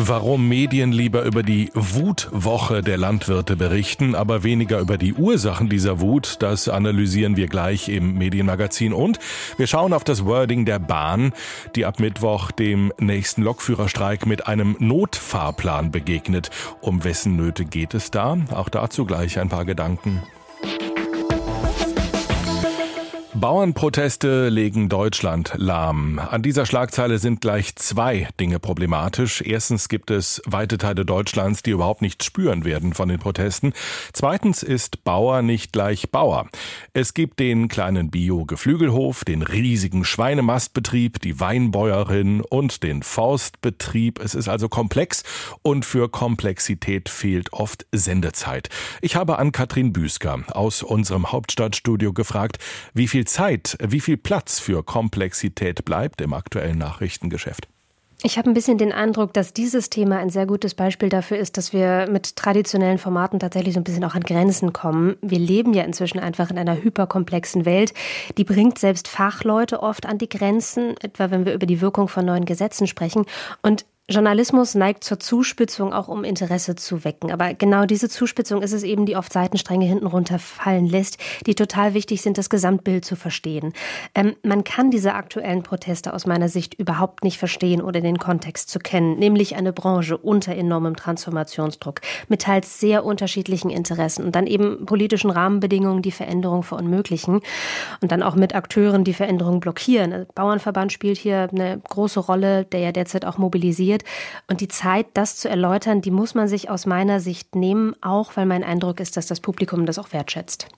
Warum Medien lieber über die Wutwoche der Landwirte berichten, aber weniger über die Ursachen dieser Wut, das analysieren wir gleich im Medienmagazin. Und wir schauen auf das Wording der Bahn, die ab Mittwoch dem nächsten Lokführerstreik mit einem Notfahrplan begegnet. Um wessen Nöte geht es da? Auch dazu gleich ein paar Gedanken. Bauernproteste legen Deutschland lahm. An dieser Schlagzeile sind gleich zwei Dinge problematisch. Erstens gibt es weite Teile Deutschlands, die überhaupt nichts spüren werden von den Protesten. Zweitens ist Bauer nicht gleich Bauer. Es gibt den kleinen Bio-Geflügelhof, den riesigen Schweinemastbetrieb, die Weinbäuerin und den Forstbetrieb. Es ist also komplex und für Komplexität fehlt oft Sendezeit. Ich habe an Katrin Büsker aus unserem Hauptstadtstudio gefragt, wie viel Zeit, wie viel Platz für Komplexität bleibt im aktuellen Nachrichtengeschäft? Ich habe ein bisschen den Eindruck, dass dieses Thema ein sehr gutes Beispiel dafür ist, dass wir mit traditionellen Formaten tatsächlich so ein bisschen auch an Grenzen kommen. Wir leben ja inzwischen einfach in einer hyperkomplexen Welt. Die bringt selbst Fachleute oft an die Grenzen, etwa wenn wir über die Wirkung von neuen Gesetzen sprechen. Und Journalismus neigt zur Zuspitzung, auch um Interesse zu wecken. Aber genau diese Zuspitzung ist es eben, die oft Seitenstränge hinten runterfallen lässt, die total wichtig sind, das Gesamtbild zu verstehen. Ähm, man kann diese aktuellen Proteste aus meiner Sicht überhaupt nicht verstehen oder den Kontext zu kennen, nämlich eine Branche unter enormem Transformationsdruck, mit teils sehr unterschiedlichen Interessen und dann eben politischen Rahmenbedingungen, die Veränderung verunmöglichen und dann auch mit Akteuren, die Veränderung blockieren. Der Bauernverband spielt hier eine große Rolle, der ja derzeit auch mobilisiert passiert. Und die Zeit, das zu erläutern, die muss man sich aus meiner Sicht nehmen, auch weil mein Eindruck ist, dass das Publikum das auch wertschätzt.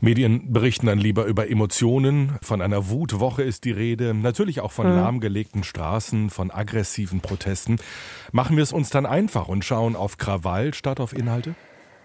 Medien berichten dann lieber über Emotionen. Von einer Wutwoche ist die Rede. Natürlich auch von mhm. lahmgelegten Straßen, von aggressiven Protesten. Machen wir es uns dann einfach und schauen auf Krawall statt auf Inhalte?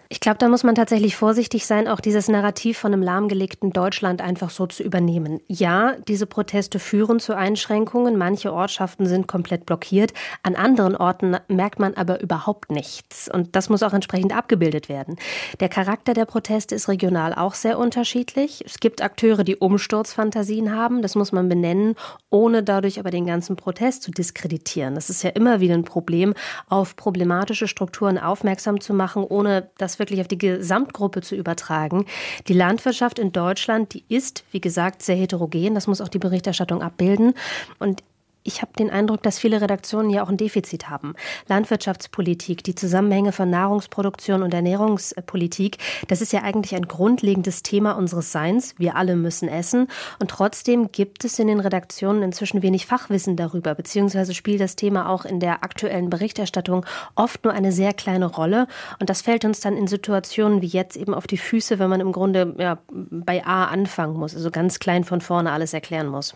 Ich glaube, da muss man tatsächlich vorsichtig sein, auch dieses Narrativ von einem lahmgelegten Deutschland einfach so zu übernehmen. Ja, diese Proteste führen zu Einschränkungen. Manche Ortschaften sind komplett blockiert. An anderen Orten merkt man aber überhaupt nichts. Und das muss auch entsprechend abgebildet werden. Der Charakter der Proteste ist regional auch sehr unterschiedlich. Es gibt Akteure, die Umsturzfantasien haben. Das muss man benennen, ohne dadurch aber den ganzen Protest zu diskreditieren. Das ist ja immer wieder ein Problem, auf problematische Strukturen aufmerksam zu machen, ohne dass wirklich auf die Gesamtgruppe zu übertragen. Die Landwirtschaft in Deutschland, die ist, wie gesagt, sehr heterogen. Das muss auch die Berichterstattung abbilden. Und ich habe den Eindruck, dass viele Redaktionen ja auch ein Defizit haben. Landwirtschaftspolitik, die Zusammenhänge von Nahrungsproduktion und Ernährungspolitik, das ist ja eigentlich ein grundlegendes Thema unseres Seins. Wir alle müssen essen. Und trotzdem gibt es in den Redaktionen inzwischen wenig Fachwissen darüber, beziehungsweise spielt das Thema auch in der aktuellen Berichterstattung oft nur eine sehr kleine Rolle. Und das fällt uns dann in Situationen wie jetzt eben auf die Füße, wenn man im Grunde ja, bei A anfangen muss, also ganz klein von vorne alles erklären muss.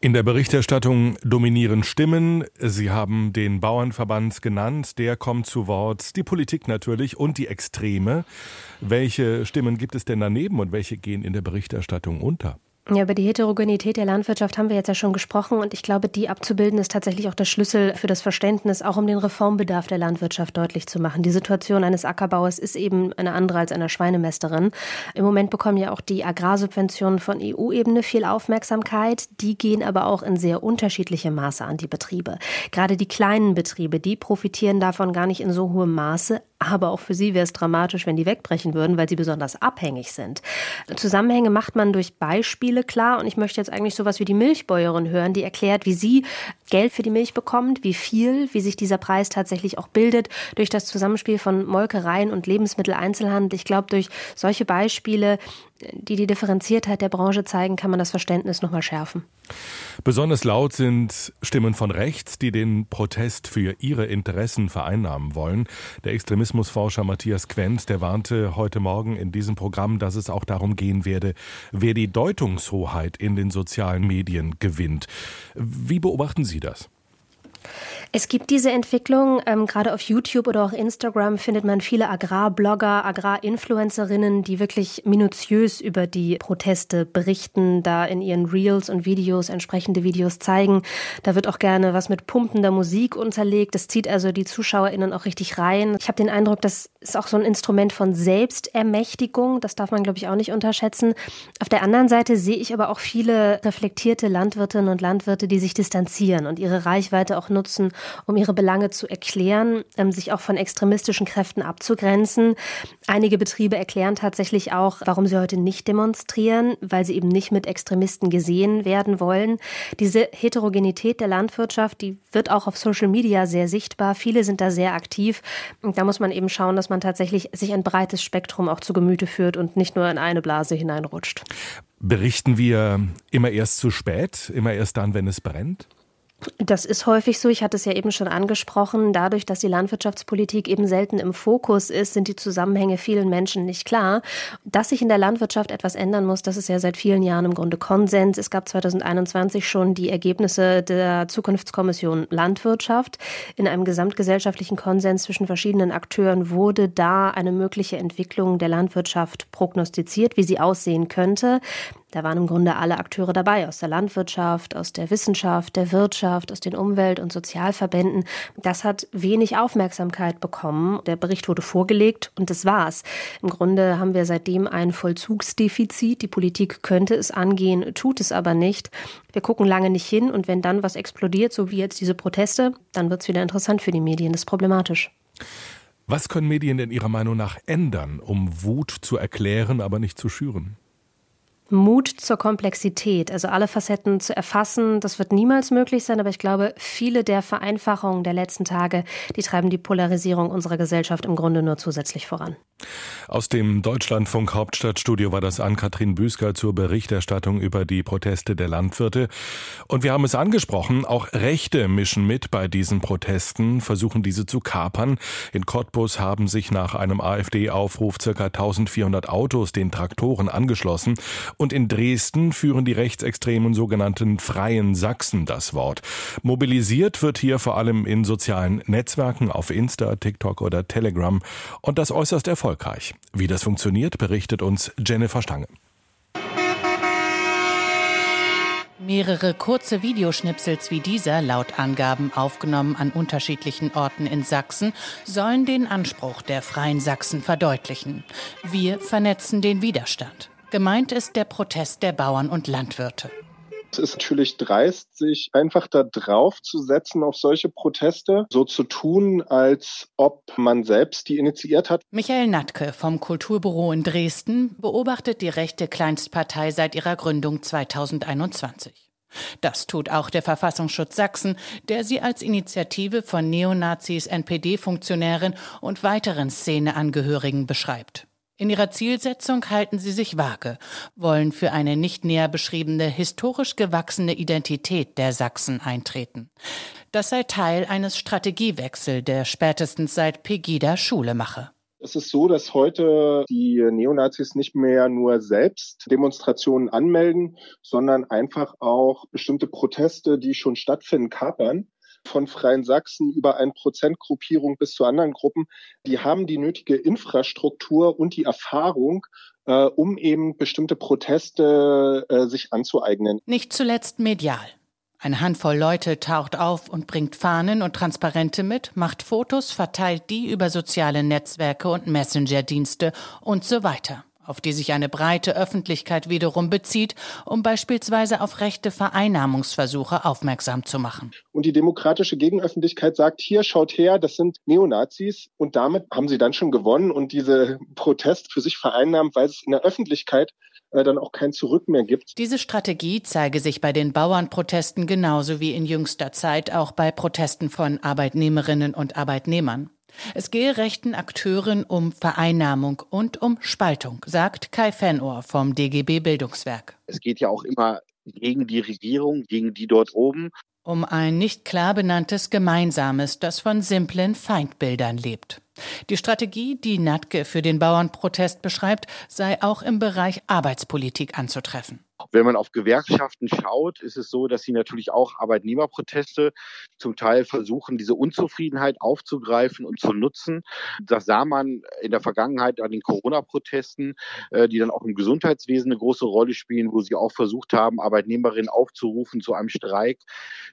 In der Berichterstattung dominieren Stimmen. Sie haben den Bauernverband genannt, der kommt zu Wort. Die Politik natürlich und die Extreme. Welche Stimmen gibt es denn daneben und welche gehen in der Berichterstattung unter? Ja, über die Heterogenität der Landwirtschaft haben wir jetzt ja schon gesprochen und ich glaube, die abzubilden ist tatsächlich auch der Schlüssel für das Verständnis, auch um den Reformbedarf der Landwirtschaft deutlich zu machen. Die Situation eines Ackerbauers ist eben eine andere als einer Schweinemästerin. Im Moment bekommen ja auch die Agrarsubventionen von EU-Ebene viel Aufmerksamkeit. Die gehen aber auch in sehr unterschiedlichem Maße an die Betriebe. Gerade die kleinen Betriebe, die profitieren davon gar nicht in so hohem Maße. Aber auch für sie wäre es dramatisch, wenn die wegbrechen würden, weil sie besonders abhängig sind. Zusammenhänge macht man durch Beispiele klar. Und ich möchte jetzt eigentlich sowas wie die Milchbäuerin hören, die erklärt, wie sie Geld für die Milch bekommt, wie viel, wie sich dieser Preis tatsächlich auch bildet durch das Zusammenspiel von Molkereien und Lebensmitteleinzelhandel. Ich glaube, durch solche Beispiele die die Differenziertheit der Branche zeigen, kann man das Verständnis nochmal schärfen. Besonders laut sind Stimmen von rechts, die den Protest für ihre Interessen vereinnahmen wollen. Der Extremismusforscher Matthias Quent, der warnte heute Morgen in diesem Programm, dass es auch darum gehen werde, wer die Deutungshoheit in den sozialen Medien gewinnt. Wie beobachten Sie das? Es gibt diese Entwicklung, ähm, gerade auf YouTube oder auch Instagram findet man viele Agrarblogger, Agrarinfluencerinnen, die wirklich minutiös über die Proteste berichten, da in ihren Reels und Videos entsprechende Videos zeigen. Da wird auch gerne was mit pumpender Musik unterlegt. Das zieht also die ZuschauerInnen auch richtig rein. Ich habe den Eindruck, das ist auch so ein Instrument von Selbstermächtigung. Das darf man, glaube ich, auch nicht unterschätzen. Auf der anderen Seite sehe ich aber auch viele reflektierte Landwirtinnen und Landwirte, die sich distanzieren und ihre Reichweite auch nutzen, um ihre Belange zu erklären, ähm, sich auch von extremistischen Kräften abzugrenzen. Einige Betriebe erklären tatsächlich auch, warum sie heute nicht demonstrieren, weil sie eben nicht mit Extremisten gesehen werden wollen. Diese Heterogenität der Landwirtschaft, die wird auch auf Social Media sehr sichtbar. Viele sind da sehr aktiv. Und da muss man eben schauen, dass man tatsächlich sich ein breites Spektrum auch zu Gemüte führt und nicht nur in eine Blase hineinrutscht. Berichten wir immer erst zu spät, immer erst dann, wenn es brennt? Das ist häufig so. Ich hatte es ja eben schon angesprochen. Dadurch, dass die Landwirtschaftspolitik eben selten im Fokus ist, sind die Zusammenhänge vielen Menschen nicht klar. Dass sich in der Landwirtschaft etwas ändern muss, das ist ja seit vielen Jahren im Grunde Konsens. Es gab 2021 schon die Ergebnisse der Zukunftskommission Landwirtschaft. In einem gesamtgesellschaftlichen Konsens zwischen verschiedenen Akteuren wurde da eine mögliche Entwicklung der Landwirtschaft prognostiziert, wie sie aussehen könnte. Da waren im Grunde alle Akteure dabei, aus der Landwirtschaft, aus der Wissenschaft, der Wirtschaft, aus den Umwelt- und Sozialverbänden. Das hat wenig Aufmerksamkeit bekommen. Der Bericht wurde vorgelegt und das war's. Im Grunde haben wir seitdem ein Vollzugsdefizit. Die Politik könnte es angehen, tut es aber nicht. Wir gucken lange nicht hin und wenn dann was explodiert, so wie jetzt diese Proteste, dann wird es wieder interessant für die Medien. Das ist problematisch. Was können Medien denn Ihrer Meinung nach ändern, um Wut zu erklären, aber nicht zu schüren? Mut zur Komplexität, also alle Facetten zu erfassen, das wird niemals möglich sein, aber ich glaube, viele der Vereinfachungen der letzten Tage, die treiben die Polarisierung unserer Gesellschaft im Grunde nur zusätzlich voran. Aus dem Deutschlandfunk Hauptstadtstudio war das Ann-Kathrin Büsker zur Berichterstattung über die Proteste der Landwirte. Und wir haben es angesprochen, auch Rechte mischen mit bei diesen Protesten, versuchen diese zu kapern. In Cottbus haben sich nach einem AfD-Aufruf ca. 1400 Autos den Traktoren angeschlossen. Und in Dresden führen die rechtsextremen sogenannten Freien Sachsen das Wort. Mobilisiert wird hier vor allem in sozialen Netzwerken auf Insta, TikTok oder Telegram. Und das äußerst erfolgreich. Wie das funktioniert, berichtet uns Jennifer Stange. Mehrere kurze Videoschnipsels wie dieser, laut Angaben aufgenommen an unterschiedlichen Orten in Sachsen, sollen den Anspruch der Freien Sachsen verdeutlichen. Wir vernetzen den Widerstand. Gemeint ist der Protest der Bauern und Landwirte. Es ist natürlich dreist, sich einfach da drauf zu setzen auf solche Proteste, so zu tun, als ob man selbst die initiiert hat. Michael Natke vom Kulturbüro in Dresden beobachtet die rechte Kleinstpartei seit ihrer Gründung 2021. Das tut auch der Verfassungsschutz Sachsen, der sie als Initiative von Neonazis, NPD-Funktionären und weiteren Szeneangehörigen beschreibt. In ihrer Zielsetzung halten sie sich vage, wollen für eine nicht näher beschriebene historisch gewachsene Identität der Sachsen eintreten. Das sei Teil eines Strategiewechsels, der spätestens seit Pegida Schule mache. Es ist so, dass heute die Neonazis nicht mehr nur selbst Demonstrationen anmelden, sondern einfach auch bestimmte Proteste, die schon stattfinden, kapern von Freien Sachsen über eine Prozentgruppierung bis zu anderen Gruppen, die haben die nötige Infrastruktur und die Erfahrung, äh, um eben bestimmte Proteste äh, sich anzueignen. Nicht zuletzt medial. Eine Handvoll Leute taucht auf und bringt Fahnen und Transparente mit, macht Fotos, verteilt die über soziale Netzwerke und Messenger-Dienste und so weiter auf die sich eine breite Öffentlichkeit wiederum bezieht, um beispielsweise auf rechte Vereinnahmungsversuche aufmerksam zu machen. Und die demokratische Gegenöffentlichkeit sagt, hier schaut her, das sind Neonazis und damit haben sie dann schon gewonnen und diese Protest für sich vereinnahmt, weil es in der Öffentlichkeit äh, dann auch kein Zurück mehr gibt. Diese Strategie zeige sich bei den Bauernprotesten genauso wie in jüngster Zeit auch bei Protesten von Arbeitnehmerinnen und Arbeitnehmern. Es gehe rechten Akteuren um Vereinnahmung und um Spaltung, sagt Kai Fenohr vom DGB Bildungswerk. Es geht ja auch immer gegen die Regierung, gegen die dort oben. Um ein nicht klar benanntes Gemeinsames, das von simplen Feindbildern lebt. Die Strategie, die Natke für den Bauernprotest beschreibt, sei auch im Bereich Arbeitspolitik anzutreffen. Wenn man auf Gewerkschaften schaut, ist es so, dass sie natürlich auch Arbeitnehmerproteste zum Teil versuchen, diese Unzufriedenheit aufzugreifen und zu nutzen. Das sah man in der Vergangenheit an den Corona-Protesten, äh, die dann auch im Gesundheitswesen eine große Rolle spielen, wo sie auch versucht haben, Arbeitnehmerinnen aufzurufen zu einem Streik,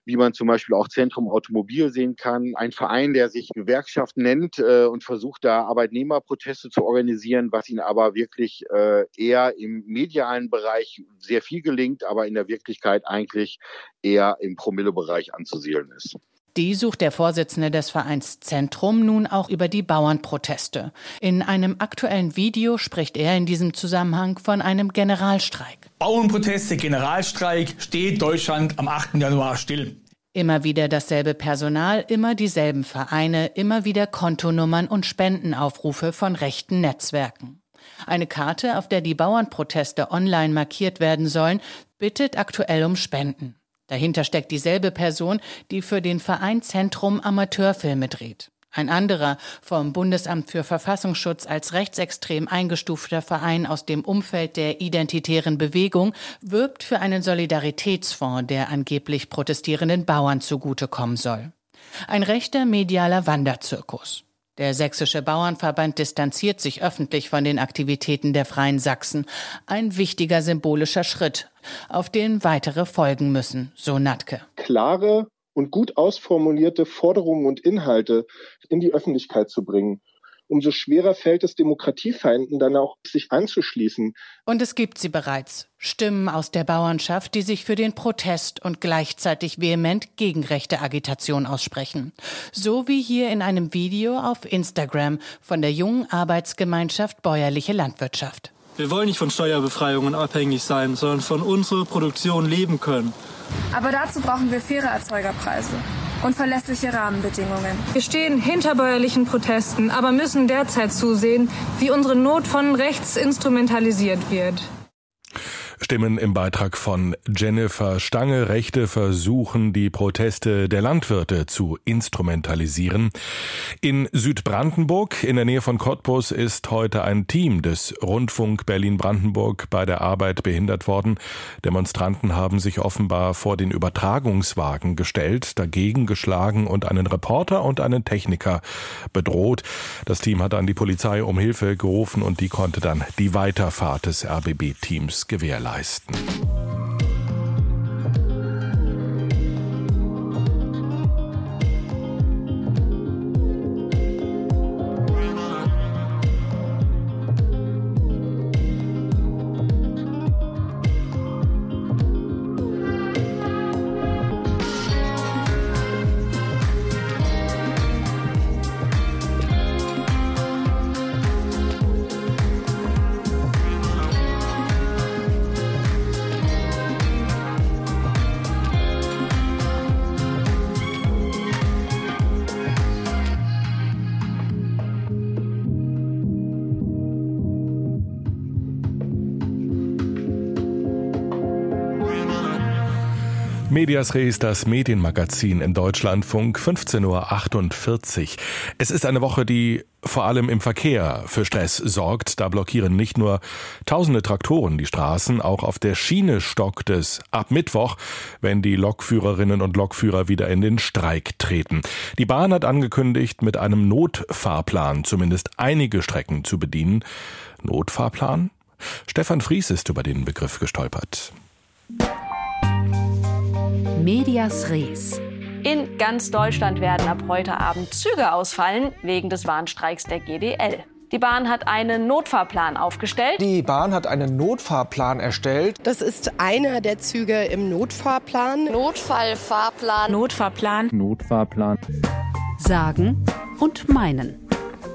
wie man zum Beispiel auch Zentrum Automobil sehen kann. Ein Verein, der sich Gewerkschaft nennt äh, und versucht, da Arbeitnehmerproteste zu organisieren, was ihn aber wirklich äh, eher im medialen Bereich sehr viel gelingt, aber in der Wirklichkeit eigentlich eher im Promillebereich anzusiedeln ist. Die sucht der Vorsitzende des Vereins Zentrum nun auch über die Bauernproteste. In einem aktuellen Video spricht er in diesem Zusammenhang von einem Generalstreik. Bauernproteste, Generalstreik, steht Deutschland am 8. Januar still. Immer wieder dasselbe Personal, immer dieselben Vereine, immer wieder Kontonummern und Spendenaufrufe von rechten Netzwerken. Eine Karte, auf der die Bauernproteste online markiert werden sollen, bittet aktuell um Spenden. Dahinter steckt dieselbe Person, die für den Verein Zentrum Amateurfilme dreht. Ein anderer, vom Bundesamt für Verfassungsschutz als rechtsextrem eingestufter Verein aus dem Umfeld der identitären Bewegung, wirbt für einen Solidaritätsfonds, der angeblich protestierenden Bauern zugutekommen soll. Ein rechter medialer Wanderzirkus. Der Sächsische Bauernverband distanziert sich öffentlich von den Aktivitäten der Freien Sachsen. Ein wichtiger symbolischer Schritt, auf den weitere folgen müssen, so Natke. Klare und gut ausformulierte Forderungen und Inhalte in die Öffentlichkeit zu bringen umso schwerer fällt es Demokratiefeinden dann auch, sich anzuschließen. Und es gibt sie bereits. Stimmen aus der Bauernschaft, die sich für den Protest und gleichzeitig vehement gegen rechte Agitation aussprechen. So wie hier in einem Video auf Instagram von der jungen Arbeitsgemeinschaft Bäuerliche Landwirtschaft. Wir wollen nicht von Steuerbefreiungen abhängig sein, sondern von unserer Produktion leben können. Aber dazu brauchen wir faire Erzeugerpreise und verlässliche Rahmenbedingungen. Wir stehen hinter bäuerlichen Protesten, aber müssen derzeit zusehen, wie unsere Not von rechts instrumentalisiert wird. Stimmen im Beitrag von Jennifer Stange. Rechte versuchen, die Proteste der Landwirte zu instrumentalisieren. In Südbrandenburg, in der Nähe von Cottbus, ist heute ein Team des Rundfunk Berlin-Brandenburg bei der Arbeit behindert worden. Demonstranten haben sich offenbar vor den Übertragungswagen gestellt, dagegen geschlagen und einen Reporter und einen Techniker bedroht. Das Team hat an die Polizei um Hilfe gerufen und die konnte dann die Weiterfahrt des RBB-Teams gewährleisten leisten. Medias Res, das Medienmagazin im Deutschlandfunk, 15.48 Uhr. Es ist eine Woche, die vor allem im Verkehr für Stress sorgt. Da blockieren nicht nur tausende Traktoren die Straßen, auch auf der Schiene stockt es ab Mittwoch, wenn die Lokführerinnen und Lokführer wieder in den Streik treten. Die Bahn hat angekündigt, mit einem Notfahrplan zumindest einige Strecken zu bedienen. Notfahrplan? Stefan Fries ist über den Begriff gestolpert. Medias Res. In ganz Deutschland werden ab heute Abend Züge ausfallen wegen des Warnstreiks der GDL. Die Bahn hat einen Notfahrplan aufgestellt. Die Bahn hat einen Notfahrplan erstellt. Das ist einer der Züge im Notfahrplan. Notfallfahrplan. Notfahrplan. Notfahrplan. Sagen und meinen.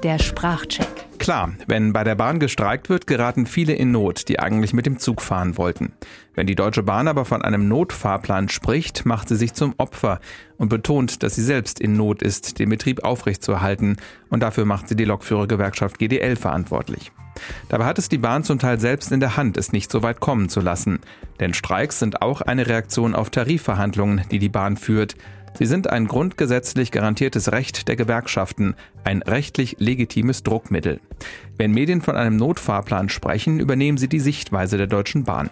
Der Sprachcheck. Klar, wenn bei der Bahn gestreikt wird, geraten viele in Not, die eigentlich mit dem Zug fahren wollten. Wenn die Deutsche Bahn aber von einem Notfahrplan spricht, macht sie sich zum Opfer und betont, dass sie selbst in Not ist, den Betrieb aufrechtzuerhalten und dafür macht sie die Lokführergewerkschaft GDL verantwortlich. Dabei hat es die Bahn zum Teil selbst in der Hand, es nicht so weit kommen zu lassen. Denn Streiks sind auch eine Reaktion auf Tarifverhandlungen, die die Bahn führt. Sie sind ein grundgesetzlich garantiertes Recht der Gewerkschaften, ein rechtlich legitimes Druckmittel. Wenn Medien von einem Notfahrplan sprechen, übernehmen sie die Sichtweise der Deutschen Bahn.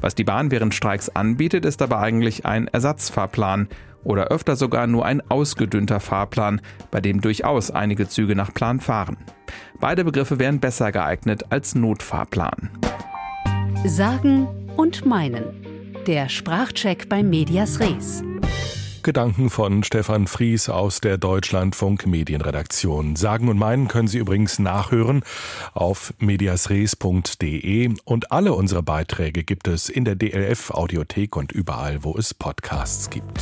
Was die Bahn während Streiks anbietet, ist aber eigentlich ein Ersatzfahrplan oder öfter sogar nur ein ausgedünnter Fahrplan, bei dem durchaus einige Züge nach Plan fahren. Beide Begriffe wären besser geeignet als Notfahrplan. Sagen und meinen. Der Sprachcheck bei Medias Res. Gedanken von Stefan Fries aus der Deutschlandfunk Medienredaktion. Sagen und meinen können Sie übrigens nachhören auf mediasres.de und alle unsere Beiträge gibt es in der DLF Audiothek und überall, wo es Podcasts gibt.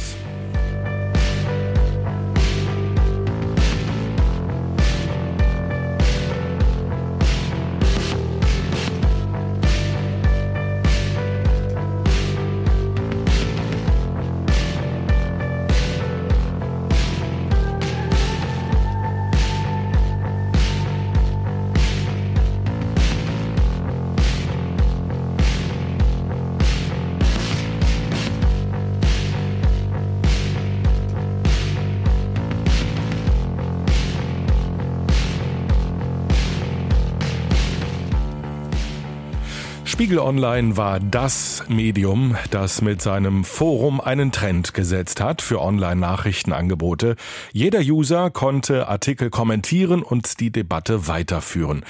Spiegel Online war das Medium, das mit seinem Forum einen Trend gesetzt hat für Online-Nachrichtenangebote. Jeder User konnte Artikel kommentieren und die Debatte weiterführen.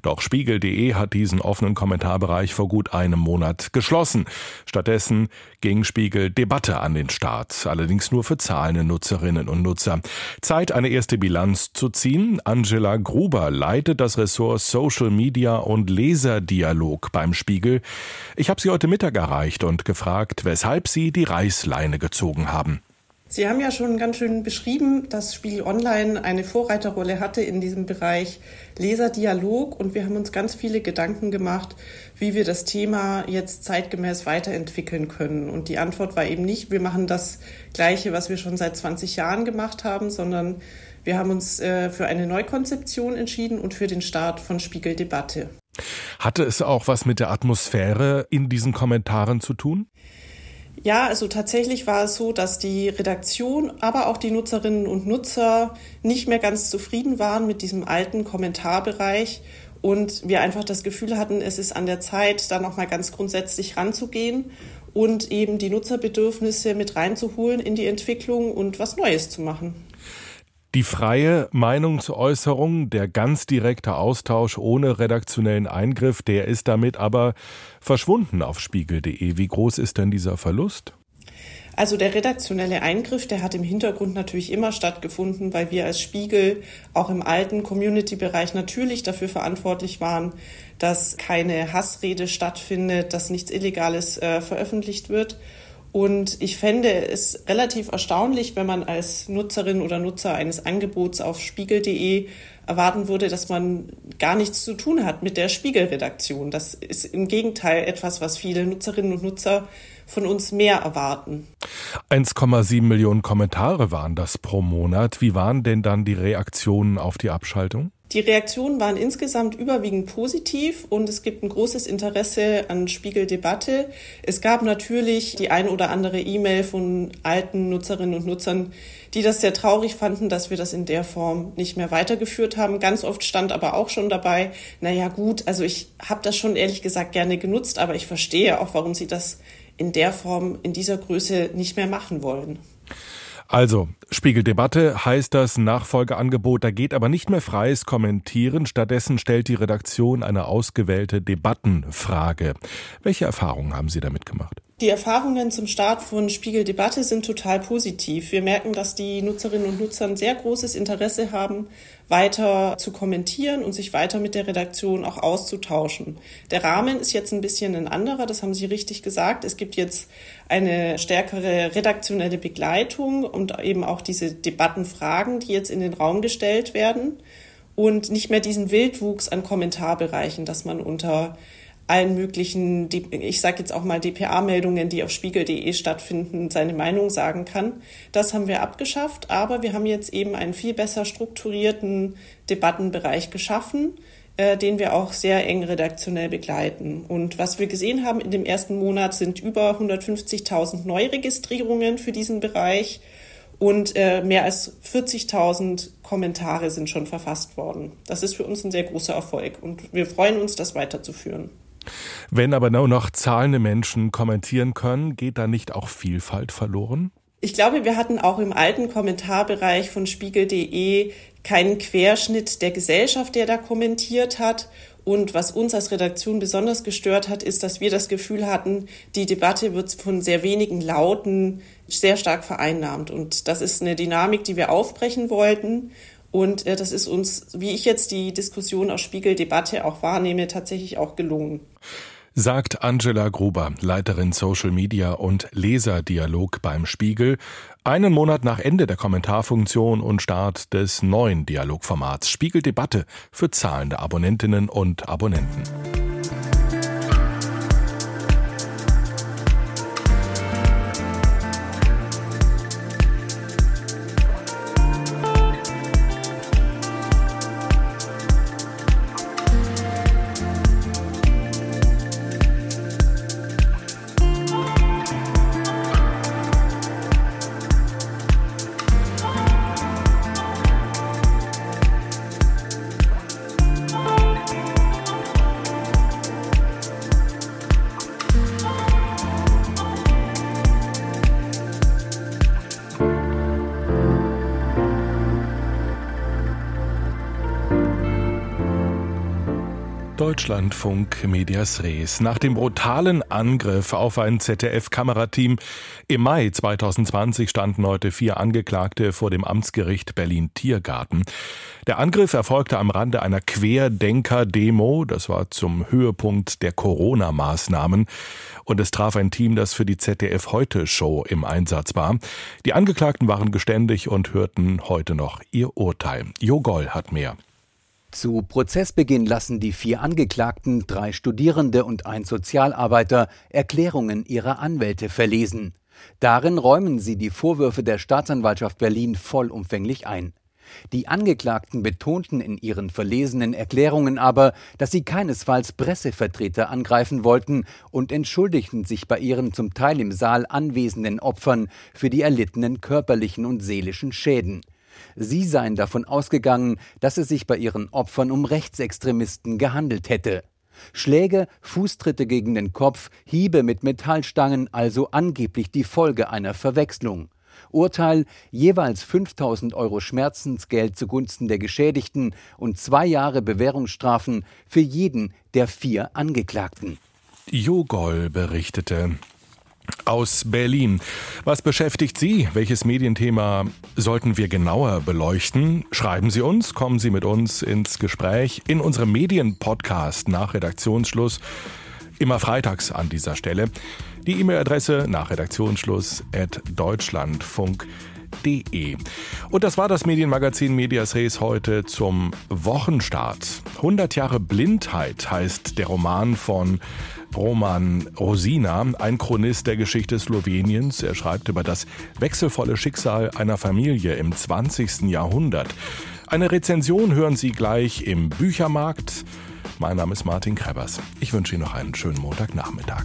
Doch Spiegel.de hat diesen offenen Kommentarbereich vor gut einem Monat geschlossen. Stattdessen ging Spiegel Debatte an den Start, allerdings nur für zahlende Nutzerinnen und Nutzer. Zeit, eine erste Bilanz zu ziehen. Angela Gruber leitet das Ressort Social Media und Leserdialog beim Spiegel. Ich habe sie heute Mittag erreicht und gefragt, weshalb sie die Reißleine gezogen haben. Sie haben ja schon ganz schön beschrieben, dass Spiegel Online eine Vorreiterrolle hatte in diesem Bereich Leserdialog und wir haben uns ganz viele Gedanken gemacht, wie wir das Thema jetzt zeitgemäß weiterentwickeln können. Und die Antwort war eben nicht, wir machen das Gleiche, was wir schon seit 20 Jahren gemacht haben, sondern wir haben uns äh, für eine Neukonzeption entschieden und für den Start von Spiegel Debatte. Hatte es auch was mit der Atmosphäre in diesen Kommentaren zu tun? Ja, also tatsächlich war es so, dass die Redaktion, aber auch die Nutzerinnen und Nutzer nicht mehr ganz zufrieden waren mit diesem alten Kommentarbereich und wir einfach das Gefühl hatten, es ist an der Zeit, da nochmal ganz grundsätzlich ranzugehen und eben die Nutzerbedürfnisse mit reinzuholen in die Entwicklung und was Neues zu machen. Die freie Meinungsäußerung, der ganz direkte Austausch ohne redaktionellen Eingriff, der ist damit aber verschwunden auf spiegel.de. Wie groß ist denn dieser Verlust? Also der redaktionelle Eingriff, der hat im Hintergrund natürlich immer stattgefunden, weil wir als Spiegel auch im alten Community-Bereich natürlich dafür verantwortlich waren, dass keine Hassrede stattfindet, dass nichts Illegales äh, veröffentlicht wird. Und ich fände es relativ erstaunlich, wenn man als Nutzerin oder Nutzer eines Angebots auf spiegel.de erwarten würde, dass man gar nichts zu tun hat mit der Spiegelredaktion. Das ist im Gegenteil etwas, was viele Nutzerinnen und Nutzer von uns mehr erwarten. 1,7 Millionen Kommentare waren das pro Monat. Wie waren denn dann die Reaktionen auf die Abschaltung? Die Reaktionen waren insgesamt überwiegend positiv und es gibt ein großes Interesse an Spiegeldebatte. Es gab natürlich die ein oder andere E-Mail von alten Nutzerinnen und Nutzern, die das sehr traurig fanden, dass wir das in der Form nicht mehr weitergeführt haben. Ganz oft stand aber auch schon dabei, naja gut, also ich habe das schon ehrlich gesagt gerne genutzt, aber ich verstehe auch, warum Sie das in der Form, in dieser Größe nicht mehr machen wollen. Also, Spiegeldebatte heißt das Nachfolgeangebot, da geht aber nicht mehr freies Kommentieren, stattdessen stellt die Redaktion eine ausgewählte Debattenfrage. Welche Erfahrungen haben Sie damit gemacht? Die Erfahrungen zum Start von Spiegeldebatte sind total positiv. Wir merken, dass die Nutzerinnen und Nutzer ein sehr großes Interesse haben, weiter zu kommentieren und sich weiter mit der Redaktion auch auszutauschen. Der Rahmen ist jetzt ein bisschen ein anderer, das haben Sie richtig gesagt. Es gibt jetzt eine stärkere redaktionelle Begleitung und eben auch diese Debattenfragen, die jetzt in den Raum gestellt werden und nicht mehr diesen Wildwuchs an Kommentarbereichen, dass man unter allen möglichen, ich sage jetzt auch mal DPA-Meldungen, die auf spiegel.de stattfinden, seine Meinung sagen kann. Das haben wir abgeschafft, aber wir haben jetzt eben einen viel besser strukturierten Debattenbereich geschaffen, äh, den wir auch sehr eng redaktionell begleiten. Und was wir gesehen haben in dem ersten Monat sind über 150.000 Neuregistrierungen für diesen Bereich und äh, mehr als 40.000 Kommentare sind schon verfasst worden. Das ist für uns ein sehr großer Erfolg und wir freuen uns, das weiterzuführen. Wenn aber nur noch zahlende Menschen kommentieren können, geht da nicht auch Vielfalt verloren? Ich glaube, wir hatten auch im alten Kommentarbereich von spiegel.de keinen Querschnitt der Gesellschaft, der da kommentiert hat. Und was uns als Redaktion besonders gestört hat, ist, dass wir das Gefühl hatten, die Debatte wird von sehr wenigen Lauten sehr stark vereinnahmt. Und das ist eine Dynamik, die wir aufbrechen wollten. Und äh, das ist uns, wie ich jetzt die Diskussion aus Spiegel-Debatte auch wahrnehme, tatsächlich auch gelungen sagt Angela Gruber, Leiterin Social Media und Leserdialog beim Spiegel, einen Monat nach Ende der Kommentarfunktion und Start des neuen Dialogformats Spiegel Debatte für zahlende Abonnentinnen und Abonnenten. Deutschlandfunk Medias Res. Nach dem brutalen Angriff auf ein ZDF-Kamerateam im Mai 2020 standen heute vier Angeklagte vor dem Amtsgericht Berlin-Tiergarten. Der Angriff erfolgte am Rande einer Querdenker-Demo. Das war zum Höhepunkt der Corona-Maßnahmen. Und es traf ein Team, das für die ZDF-Heute-Show im Einsatz war. Die Angeklagten waren geständig und hörten heute noch ihr Urteil. Jo Goll hat mehr. Zu Prozessbeginn lassen die vier Angeklagten, drei Studierende und ein Sozialarbeiter, Erklärungen ihrer Anwälte verlesen. Darin räumen sie die Vorwürfe der Staatsanwaltschaft Berlin vollumfänglich ein. Die Angeklagten betonten in ihren verlesenen Erklärungen aber, dass sie keinesfalls Pressevertreter angreifen wollten und entschuldigten sich bei ihren zum Teil im Saal anwesenden Opfern für die erlittenen körperlichen und seelischen Schäden. Sie seien davon ausgegangen, dass es sich bei ihren Opfern um Rechtsextremisten gehandelt hätte. Schläge, Fußtritte gegen den Kopf, Hiebe mit Metallstangen, also angeblich die Folge einer Verwechslung. Urteil jeweils 5000 Euro Schmerzensgeld zugunsten der Geschädigten und zwei Jahre Bewährungsstrafen für jeden der vier Angeklagten. Jogol berichtete aus Berlin. Was beschäftigt Sie? Welches Medienthema sollten wir genauer beleuchten? Schreiben Sie uns, kommen Sie mit uns ins Gespräch in unserem Medienpodcast nach Redaktionsschluss. Immer freitags an dieser Stelle. Die E-Mail-Adresse nach Redaktionsschluss at deutschlandfunk.de. Und das war das Medienmagazin Medias Res heute zum Wochenstart. 100 Jahre Blindheit heißt der Roman von Roman Rosina, ein Chronist der Geschichte Sloweniens. Er schreibt über das wechselvolle Schicksal einer Familie im 20. Jahrhundert. Eine Rezension hören Sie gleich im Büchermarkt. Mein Name ist Martin Krebers. Ich wünsche Ihnen noch einen schönen Montagnachmittag.